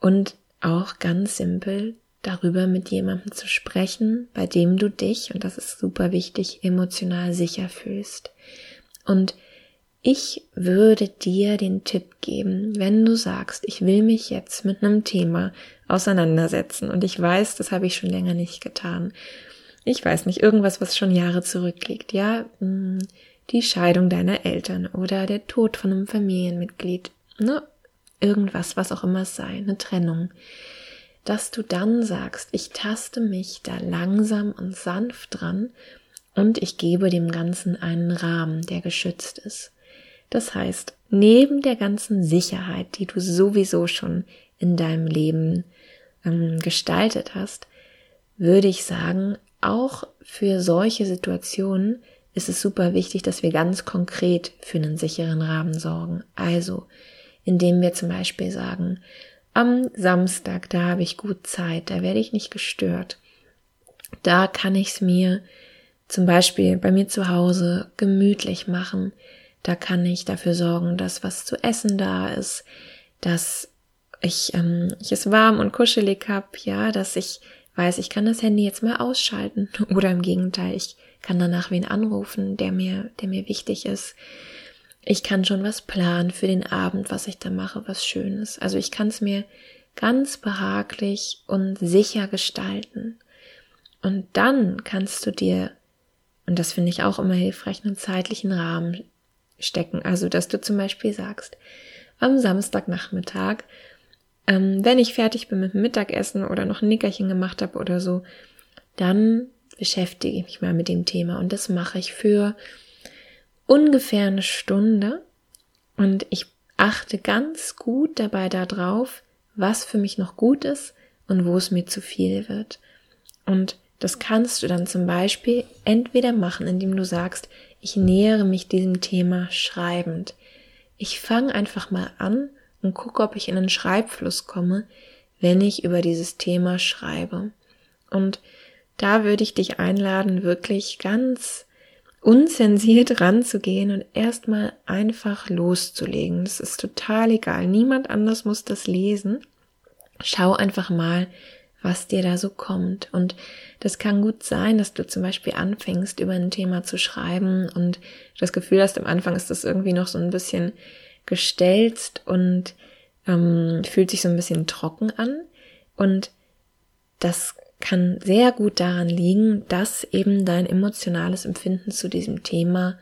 Und auch ganz simpel darüber mit jemandem zu sprechen, bei dem du dich, und das ist super wichtig, emotional sicher fühlst. Und ich würde dir den Tipp geben, wenn du sagst, ich will mich jetzt mit einem Thema auseinandersetzen. Und ich weiß, das habe ich schon länger nicht getan. Ich weiß nicht, irgendwas, was schon Jahre zurückliegt, ja, hm, die Scheidung deiner Eltern oder der Tod von einem Familienmitglied, ne, irgendwas, was auch immer es sei, eine Trennung, dass du dann sagst, ich taste mich da langsam und sanft dran und ich gebe dem Ganzen einen Rahmen, der geschützt ist. Das heißt, neben der ganzen Sicherheit, die du sowieso schon in deinem Leben ähm, gestaltet hast, würde ich sagen, auch für solche Situationen ist es super wichtig, dass wir ganz konkret für einen sicheren Rahmen sorgen. Also, indem wir zum Beispiel sagen, am Samstag, da habe ich gut Zeit, da werde ich nicht gestört. Da kann ich es mir zum Beispiel bei mir zu Hause gemütlich machen. Da kann ich dafür sorgen, dass was zu essen da ist, dass ich, ähm, ich es warm und kuschelig hab, ja, dass ich weiß, ich kann das Handy jetzt mal ausschalten. [LAUGHS] Oder im Gegenteil, ich kann danach wen anrufen, der mir, der mir wichtig ist. Ich kann schon was planen für den Abend, was ich da mache, was Schönes. Also ich kann es mir ganz behaglich und sicher gestalten. Und dann kannst du dir, und das finde ich auch immer hilfreich, einen zeitlichen Rahmen stecken. Also, dass du zum Beispiel sagst, am Samstagnachmittag, ähm, wenn ich fertig bin mit dem Mittagessen oder noch ein Nickerchen gemacht habe oder so, dann beschäftige ich mich mal mit dem Thema. Und das mache ich für ungefähr eine Stunde. Und ich achte ganz gut dabei darauf, was für mich noch gut ist und wo es mir zu viel wird. Und das kannst du dann zum Beispiel entweder machen, indem du sagst, ich nähere mich diesem Thema schreibend. Ich fange einfach mal an und gucke, ob ich in einen Schreibfluss komme, wenn ich über dieses Thema schreibe. Und da würde ich dich einladen, wirklich ganz unzensiert ranzugehen und erstmal einfach loszulegen. Das ist total egal. Niemand anders muss das lesen. Schau einfach mal, was dir da so kommt. Und das kann gut sein, dass du zum Beispiel anfängst, über ein Thema zu schreiben und das Gefühl hast, am Anfang ist das irgendwie noch so ein bisschen gestelzt und ähm, fühlt sich so ein bisschen trocken an. Und das kann sehr gut daran liegen, dass eben dein emotionales Empfinden zu diesem Thema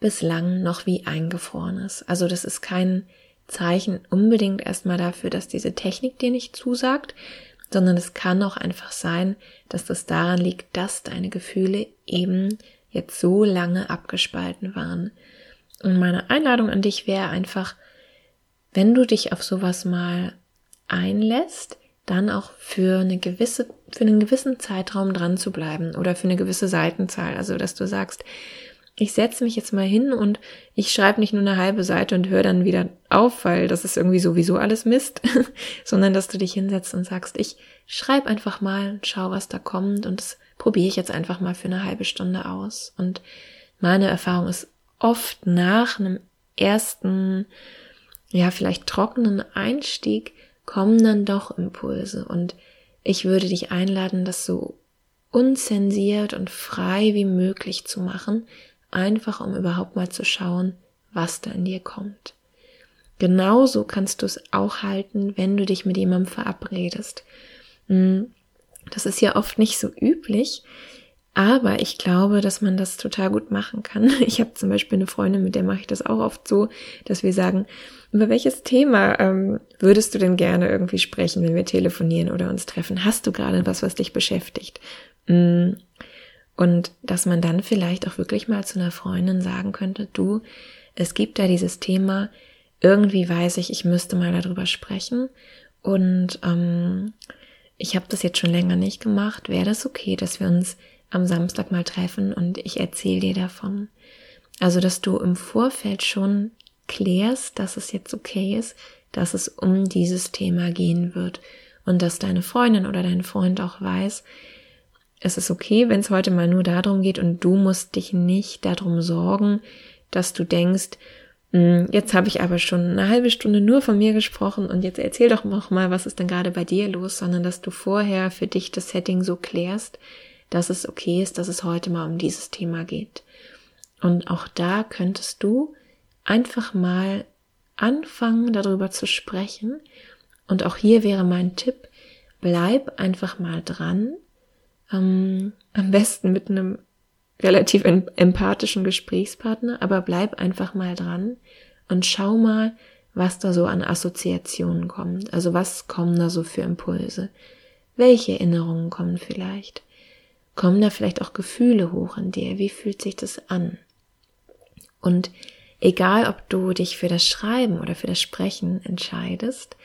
bislang noch wie eingefroren ist. Also das ist kein Zeichen unbedingt erstmal dafür, dass diese Technik dir nicht zusagt, sondern es kann auch einfach sein, dass das daran liegt, dass deine Gefühle eben jetzt so lange abgespalten waren. Und meine Einladung an dich wäre einfach, wenn du dich auf sowas mal einlässt, dann auch für eine gewisse, für einen gewissen Zeitraum dran zu bleiben oder für eine gewisse Seitenzahl. Also, dass du sagst, ich setze mich jetzt mal hin und ich schreibe nicht nur eine halbe Seite und höre dann wieder auf, weil das ist irgendwie sowieso alles Mist, [LAUGHS] sondern dass du dich hinsetzt und sagst, ich schreibe einfach mal und schau, was da kommt und das probiere ich jetzt einfach mal für eine halbe Stunde aus. Und meine Erfahrung ist oft nach einem ersten, ja, vielleicht trockenen Einstieg kommen dann doch Impulse und ich würde dich einladen, das so unzensiert und frei wie möglich zu machen, einfach um überhaupt mal zu schauen, was da in dir kommt. Genauso kannst du es auch halten, wenn du dich mit jemandem verabredest. Hm, das ist ja oft nicht so üblich, aber ich glaube, dass man das total gut machen kann. [LAUGHS] Ich habe zum Beispiel eine Freundin, mit der mache ich das auch oft so, dass wir sagen, über welches Thema ähm, würdest du denn gerne irgendwie sprechen, wenn wir telefonieren oder uns treffen? Hast du gerade was, was dich beschäftigt? Und dass man dann vielleicht auch wirklich mal zu einer Freundin sagen könnte, du, es gibt da dieses Thema, irgendwie weiß ich, ich müsste mal darüber sprechen und ähm, ich habe das jetzt schon länger nicht gemacht. Wäre das okay, dass wir uns am Samstag mal treffen und ich erzähle dir davon? Also, dass du im Vorfeld schon klärst, dass es jetzt okay ist, dass es um dieses Thema gehen wird und dass deine Freundin oder dein Freund auch weiß, es ist okay, wenn es heute mal nur darum geht und du musst dich nicht darum sorgen, dass du denkst, hm, jetzt habe ich aber schon eine halbe Stunde nur von mir gesprochen und jetzt erzähl doch noch mal, was ist denn gerade bei dir los, sondern dass du vorher für dich das Setting so klärst, dass es okay ist, dass es heute mal um dieses Thema geht. Und auch da könntest du einfach mal anfangen, darüber zu sprechen. Und auch hier wäre mein Tipp, bleib einfach mal dran ähm, am besten mit einem relativ empathischen Gesprächspartner, aber bleib einfach mal dran und schau mal, was da so an Assoziationen kommt. Also was kommen da so für Impulse? Welche Erinnerungen kommen vielleicht? Kommen da vielleicht auch Gefühle hoch in dir? Wie fühlt sich das an? Und egal, ob du dich für das Schreiben oder für das Sprechen entscheidest,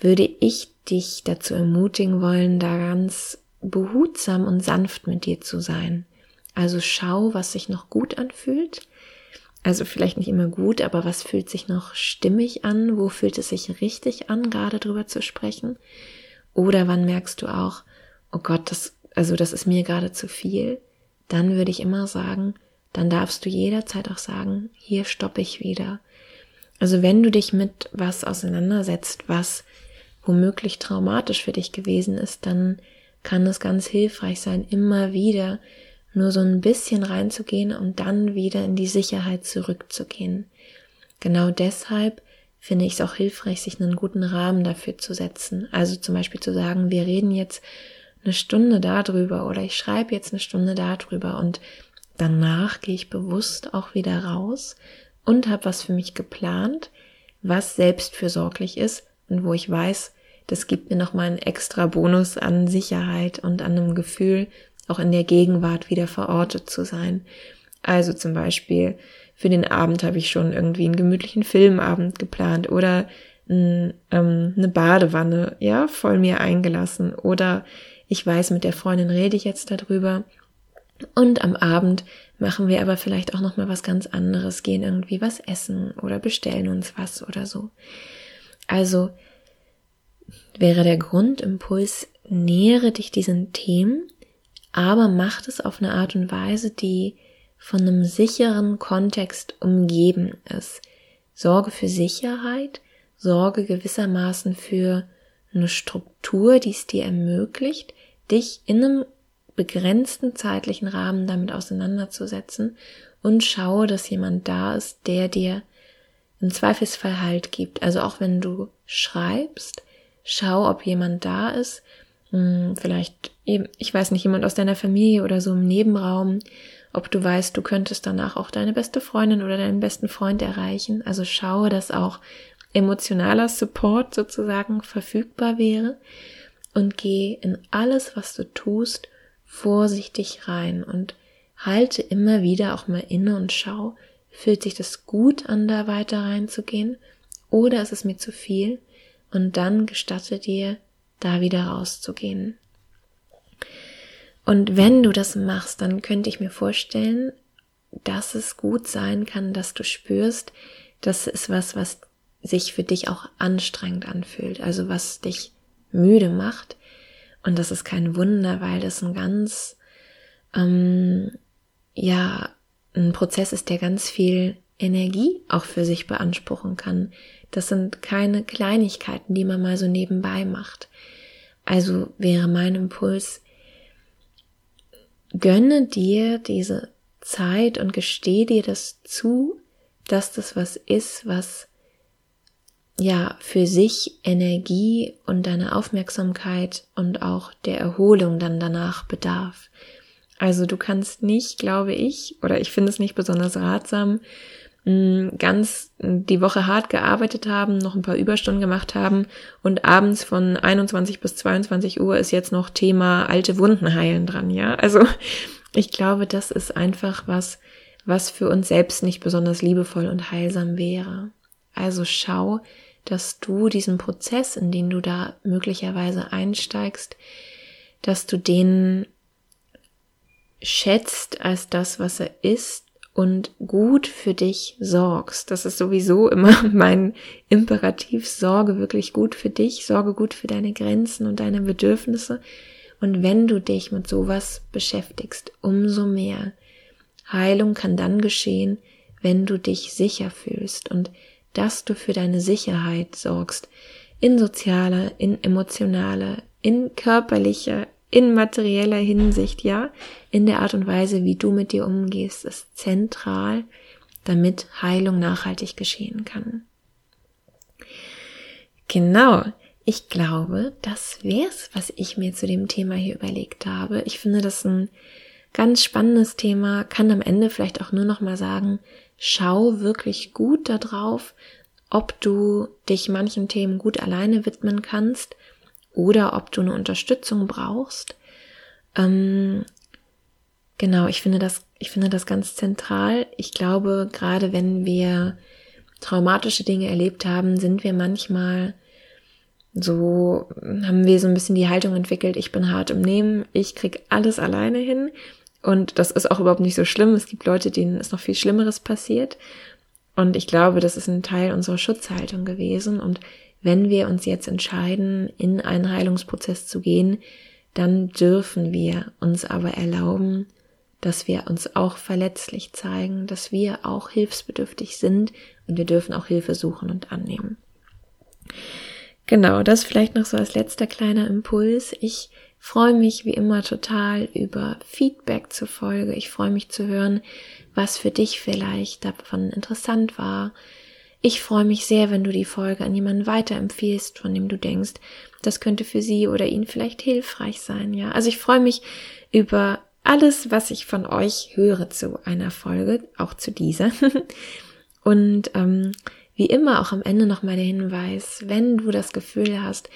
würde ich dich dazu ermutigen wollen, da ganz behutsam und sanft mit dir zu sein. Also schau, was sich noch gut anfühlt. Also vielleicht nicht immer gut, aber was fühlt sich noch stimmig an? Wo fühlt es sich richtig an, gerade drüber zu sprechen? Oder wann merkst du auch, oh Gott, das, also das ist mir gerade zu viel? Dann würde ich immer sagen, dann darfst du jederzeit auch sagen, hier stoppe ich wieder. Also wenn du dich mit was auseinandersetzt, was womöglich traumatisch für dich gewesen ist, dann kann es ganz hilfreich sein, immer wieder nur so ein bisschen reinzugehen und dann wieder in die Sicherheit zurückzugehen. Genau deshalb finde ich es auch hilfreich, sich einen guten Rahmen dafür zu setzen. Also zum Beispiel zu sagen, wir reden jetzt eine Stunde darüber oder ich schreibe jetzt eine Stunde darüber und danach gehe ich bewusst auch wieder raus und habe was für mich geplant, was selbstfürsorglich ist und wo ich weiß, das gibt mir nochmal einen extra Bonus an Sicherheit und an einem Gefühl, auch in der Gegenwart wieder verortet zu sein. Also zum Beispiel für den Abend habe ich schon irgendwie einen gemütlichen Filmabend geplant oder ein, ähm, eine Badewanne, ja, voll mir eingelassen oder ich weiß, mit der Freundin rede ich jetzt darüber und am Abend machen wir aber vielleicht auch noch mal was ganz anderes, gehen irgendwie was essen oder bestellen uns was oder so. Also wäre der Grundimpuls, nähere dich diesen Themen, aber macht es auf eine Art und Weise, die von einem sicheren Kontext umgeben ist. Sorge für Sicherheit, sorge gewissermaßen für eine Struktur, die es dir ermöglicht, dich in einem begrenzten zeitlichen Rahmen damit auseinanderzusetzen und schaue, dass jemand da ist, der dir im Zweifelsfall Halt gibt. Also auch wenn du schreibst, schau, ob jemand da ist, hm, vielleicht eben, ich weiß nicht, jemand aus deiner Familie oder so im Nebenraum, ob du weißt, du könntest danach auch deine beste Freundin oder deinen besten Freund erreichen. Also schaue, dass auch emotionaler Support sozusagen verfügbar wäre und geh in alles, was du tust, vorsichtig rein und halte immer wieder auch mal inne und schau, fühlt sich das gut an, da weiter reinzugehen oder ist es mir zu viel? Und dann gestatte dir, da wieder rauszugehen. Und wenn du das machst, dann könnte ich mir vorstellen, dass es gut sein kann, dass du spürst, das ist was, was sich für dich auch anstrengend anfühlt, also was dich müde macht. Und das ist kein Wunder, weil das ein ganz, ähm, ja, ein Prozess ist, der ganz viel Energie auch für sich beanspruchen kann. Das sind keine Kleinigkeiten, die man mal so nebenbei macht. Also wäre mein Impuls, gönne dir diese Zeit und gestehe dir das zu, dass das was ist, was ja für sich Energie und deine Aufmerksamkeit und auch der Erholung dann danach bedarf. Also du kannst nicht, glaube ich, oder ich finde es nicht besonders ratsam, ganz die Woche hart gearbeitet haben, noch ein paar Überstunden gemacht haben und abends von 21 bis 22 Uhr ist jetzt noch Thema alte Wunden heilen dran, ja? Also ich glaube, das ist einfach was, was für uns selbst nicht besonders liebevoll und heilsam wäre. Also schau, dass du diesen Prozess, in den du da möglicherweise einsteigst, dass du den schätzt als das, was er ist und gut für dich sorgst. Das ist sowieso immer [LAUGHS] mein Imperativ. Sorge wirklich gut für dich, sorge gut für deine Grenzen und deine Bedürfnisse. Und wenn du dich mit sowas beschäftigst, umso mehr. Heilung kann dann geschehen, wenn du dich sicher fühlst und dass du für deine Sicherheit sorgst. In sozialer, in emotionaler, in körperlicher, in materieller Hinsicht, ja, in der Art und Weise, wie du mit dir umgehst, ist zentral, damit Heilung nachhaltig geschehen kann. Genau. Ich glaube, das wär's, was ich mir zu dem Thema hier überlegt habe. Ich finde das ein ganz spannendes Thema, kann am Ende vielleicht auch nur noch mal sagen, schau wirklich gut darauf, ob du dich manchen Themen gut alleine widmen kannst oder ob du eine Unterstützung brauchst. Ähm, genau, ich finde das, ich finde das ganz zentral. Ich glaube, gerade wenn wir traumatische Dinge erlebt haben, sind wir manchmal so haben wir so ein bisschen die Haltung entwickelt, ich bin hart im Nehmen, ich krieg alles alleine hin. Und das ist auch überhaupt nicht so schlimm. Es gibt Leute, denen ist noch viel Schlimmeres passiert. Und ich glaube, das ist ein Teil unserer Schutzhaltung gewesen. Und wenn wir uns jetzt entscheiden, in einen Heilungsprozess zu gehen, dann dürfen wir uns aber erlauben, dass wir uns auch verletzlich zeigen, dass wir auch hilfsbedürftig sind und wir dürfen auch Hilfe suchen und annehmen. Genau, das vielleicht noch so als letzter kleiner Impuls. Ich freue mich wie immer total über Feedback zur Folge. Ich freue mich zu hören, was für dich vielleicht davon interessant war. Ich freue mich sehr, wenn du die Folge an jemanden weiterempfiehlst, von dem du denkst, das könnte für sie oder ihn vielleicht hilfreich sein, ja. Also ich freue mich über alles, was ich von euch höre zu einer Folge, auch zu dieser. [LAUGHS] Und ähm, wie immer auch am Ende nochmal der Hinweis, wenn du das Gefühl hast,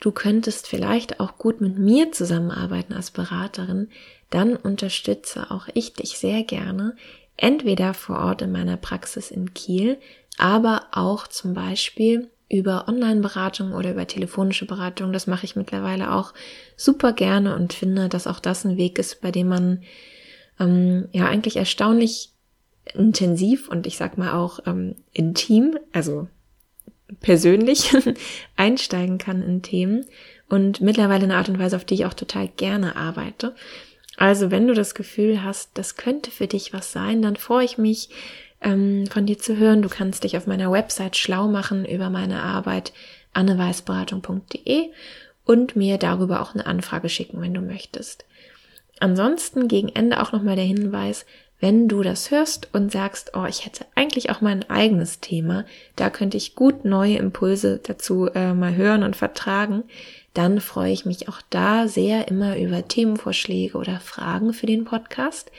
du könntest vielleicht auch gut mit mir zusammenarbeiten als Beraterin, dann unterstütze auch ich dich sehr gerne, entweder vor Ort in meiner Praxis in Kiel, aber auch zum Beispiel über Online-Beratung oder über telefonische Beratung. Das mache ich mittlerweile auch super gerne und finde, dass auch das ein Weg ist, bei dem man ähm, ja eigentlich erstaunlich intensiv und ich sag mal auch ähm, intim, also persönlich [LAUGHS] einsteigen kann in Themen und mittlerweile eine Art und Weise, auf die ich auch total gerne arbeite. Also wenn du das Gefühl hast, das könnte für dich was sein, dann freue ich mich ähm, von dir zu hören. Du kannst dich auf meiner Website schlau machen über meine Arbeit anneweißberatung.de und mir darüber auch eine Anfrage schicken, wenn du möchtest. Ansonsten gegen Ende auch nochmal der Hinweis, wenn du das hörst und sagst, oh, ich hätte eigentlich auch mein eigenes Thema, da könnte ich gut neue Impulse dazu äh, mal hören und vertragen, dann freue ich mich auch da sehr immer über Themenvorschläge oder Fragen für den Podcast.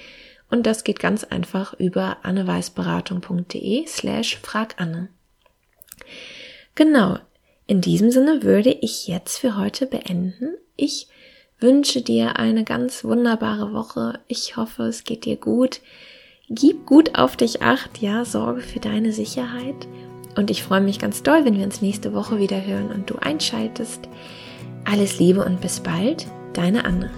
Und das geht ganz einfach über anneweißberatung.de slash fraganne. Genau. In diesem Sinne würde ich jetzt für heute beenden. Ich wünsche dir eine ganz wunderbare Woche. Ich hoffe, es geht dir gut. Gib gut auf dich acht, ja, sorge für deine Sicherheit. Und ich freue mich ganz doll, wenn wir uns nächste Woche wieder hören und du einschaltest. Alles Liebe und bis bald, deine Anne.